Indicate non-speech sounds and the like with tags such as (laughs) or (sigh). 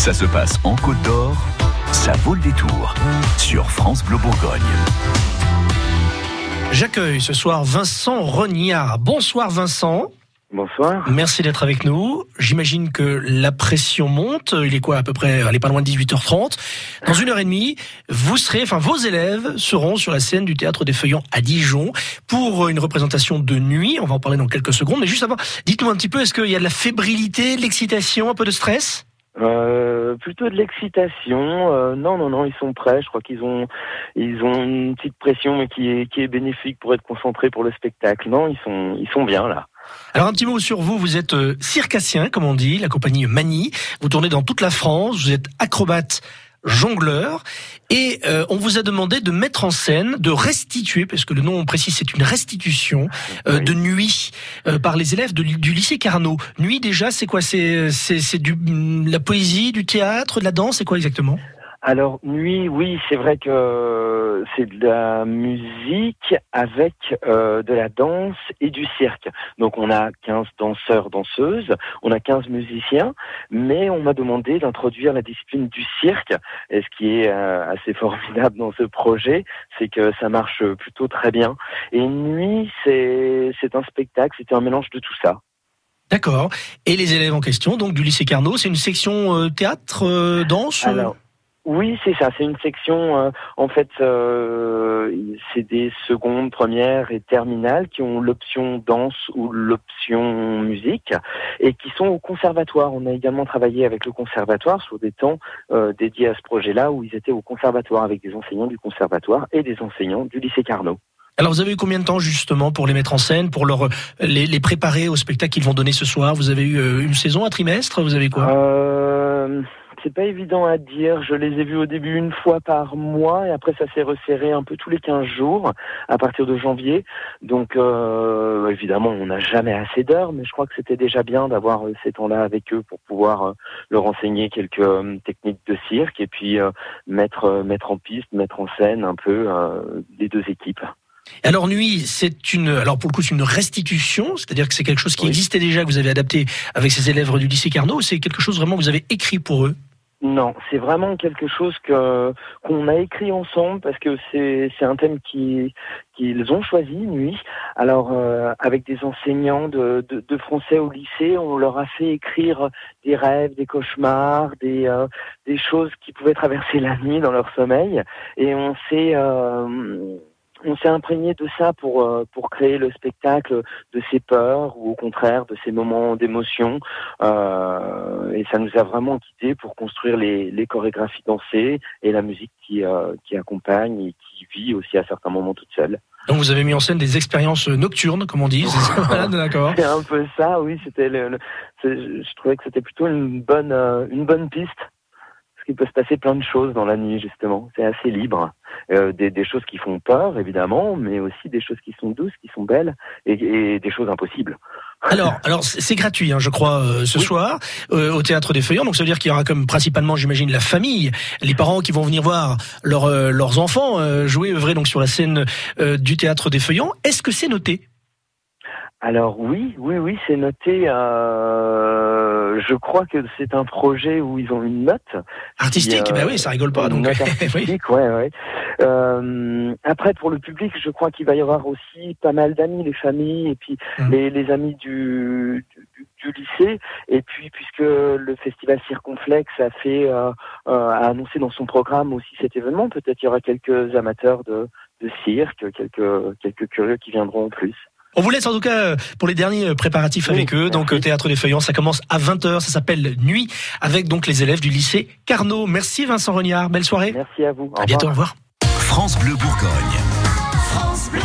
Ça se passe en Côte d'Or, ça vaut le détour sur France Bleu Bourgogne. J'accueille ce soir Vincent Rognard. Bonsoir Vincent. Bonsoir. Merci d'être avec nous. J'imagine que la pression monte. Il est quoi à peu près Elle est pas loin de 18h30. Dans une heure et demie, vous serez, enfin vos élèves seront sur la scène du théâtre des Feuillants à Dijon pour une représentation de nuit. On va en parler dans quelques secondes. Mais juste avant, dites-nous un petit peu, est-ce qu'il y a de la fébrilité, de l'excitation, un peu de stress? Euh, plutôt de l'excitation. Euh, non, non, non, ils sont prêts. Je crois qu'ils ont, ils ont une petite pression, mais qui est, qui est bénéfique pour être concentrés pour le spectacle. Non, ils sont, ils sont bien là. Alors un petit mot sur vous, vous êtes euh, circassien, comme on dit, la compagnie Mani. Vous tournez dans toute la France, vous êtes acrobate jongleur et euh, on vous a demandé de mettre en scène, de restituer, parce que le nom précis c'est une restitution euh, Oui. de nuit euh, par les élèves de- du lycée Carnot. Nuit déjà, c'est quoi? C'est c'est c'est du la poésie, du théâtre, de la danse, c'est quoi exactement? Alors nuit, oui, c'est vrai que c'est de la musique avec euh, de la danse et du cirque. Donc on a 15 danseurs, danseuses, on a 15 musiciens, mais on m'a demandé d'introduire la discipline du cirque. Et ce qui est euh, assez (laughs) formidable dans ce projet, c'est que ça marche plutôt très bien. Et nuit, c'est c'est un spectacle, c'est un mélange de tout ça. D'accord. Et les élèves en question, donc du lycée Carnot, c'est une section euh, théâtre, euh, danse euh oui, c'est ça. C'est une section, euh, en fait, euh, c'est des secondes, premières et terminales qui ont l'option danse ou l'option musique et qui sont au conservatoire. On a également travaillé avec le conservatoire sur des temps euh, dédiés à ce projet-là où ils étaient au conservatoire avec des enseignants du conservatoire et des enseignants du lycée Carnot. Alors vous avez eu combien de temps justement pour les mettre en scène, pour leur les, les préparer au spectacle qu'ils vont donner ce soir? Vous avez eu euh, une saison, un trimestre? Vous avez quoi? Euh, c'est pas évident à dire. Je les ai vus au début une fois par mois et après ça s'est resserré un peu tous les 15 jours à partir de janvier. Donc euh, évidemment, on n'a jamais assez d'heures, mais je crois que c'était déjà bien d'avoir euh, ces temps-là avec eux pour pouvoir euh, leur enseigner quelques techniques de cirque et puis mettre mettre en piste, mettre en scène un peu les deux équipes. Alors nuit, c'est une alors pour le coup c'est une restitution, c'est-à-dire que c'est quelque chose qui Oui. existait déjà que vous avez adapté avec ces élèves du lycée Carnot, ou c'est quelque chose vraiment que vous avez écrit pour eux? Non, c'est vraiment quelque chose que qu'on a écrit ensemble parce que c'est c'est un thème qui qu'ils ont choisi nuit. Alors euh, avec des enseignants de, de de français au lycée, on leur a fait écrire des rêves, des cauchemars, des euh, des choses qui pouvaient traverser la nuit dans leur sommeil et on s'est euh, on s'est imprégné de ça pour euh, pour créer le spectacle de ces peurs ou au contraire de ces moments d'émotion euh, et ça nous a vraiment guidés pour construire les, les chorégraphies dansées et la musique qui, euh, qui accompagne et qui vit aussi à certains moments toute seule. Donc vous avez mis en scène des expériences nocturnes, comme on dit. (laughs) d'accord. C'est un peu ça, oui. C'était le, le- c'est- je trouvais que c'était plutôt une bonne euh, une bonne piste. Qu'il peut se passer plein de choses dans la nuit justement. C'est assez libre. Euh, des, des choses qui font peur évidemment, mais aussi des choses qui sont douces, qui sont belles et, et des choses impossibles. Alors, alors c'est gratuit, hein, je crois, euh, ce Oui. soir euh, au théâtre des Feuillants. Donc ça veut dire qu'il y aura comme principalement, j'imagine, la famille, les parents qui vont venir voir leurs leurs enfants jouer, œuvrer donc sur la scène du théâtre des Feuillants. Est-ce que c'est noté? Alors oui, oui, oui, c'est noté. euh, je crois que c'est un projet où ils ont une note. Artistique y a Ben oui, ça rigole pas. Donc (laughs) oui. artistique, ouais, ouais. Euh, après, pour le public, je crois qu'il va y avoir aussi pas mal d'amis, les familles, et puis Mhm. les, les amis du, du, du lycée. Et puis, puisque le festival Circonflexe a fait, euh, euh, a annoncé dans son programme aussi cet événement, peut-être il y aura quelques amateurs de, de cirque, quelques, quelques curieux qui viendront en plus. On vous laisse en tout cas euh, pour les derniers préparatifs Oui, avec eux. Donc merci. euh, théâtre des Feuillants, ça commence à 20h, ça s'appelle Nuit avec donc les élèves du lycée Carnot. Merci Vincent Rognard, belle soirée. Merci à vous. Au À bientôt, au revoir. revoir. France Bleu Bourgogne. France Bleu.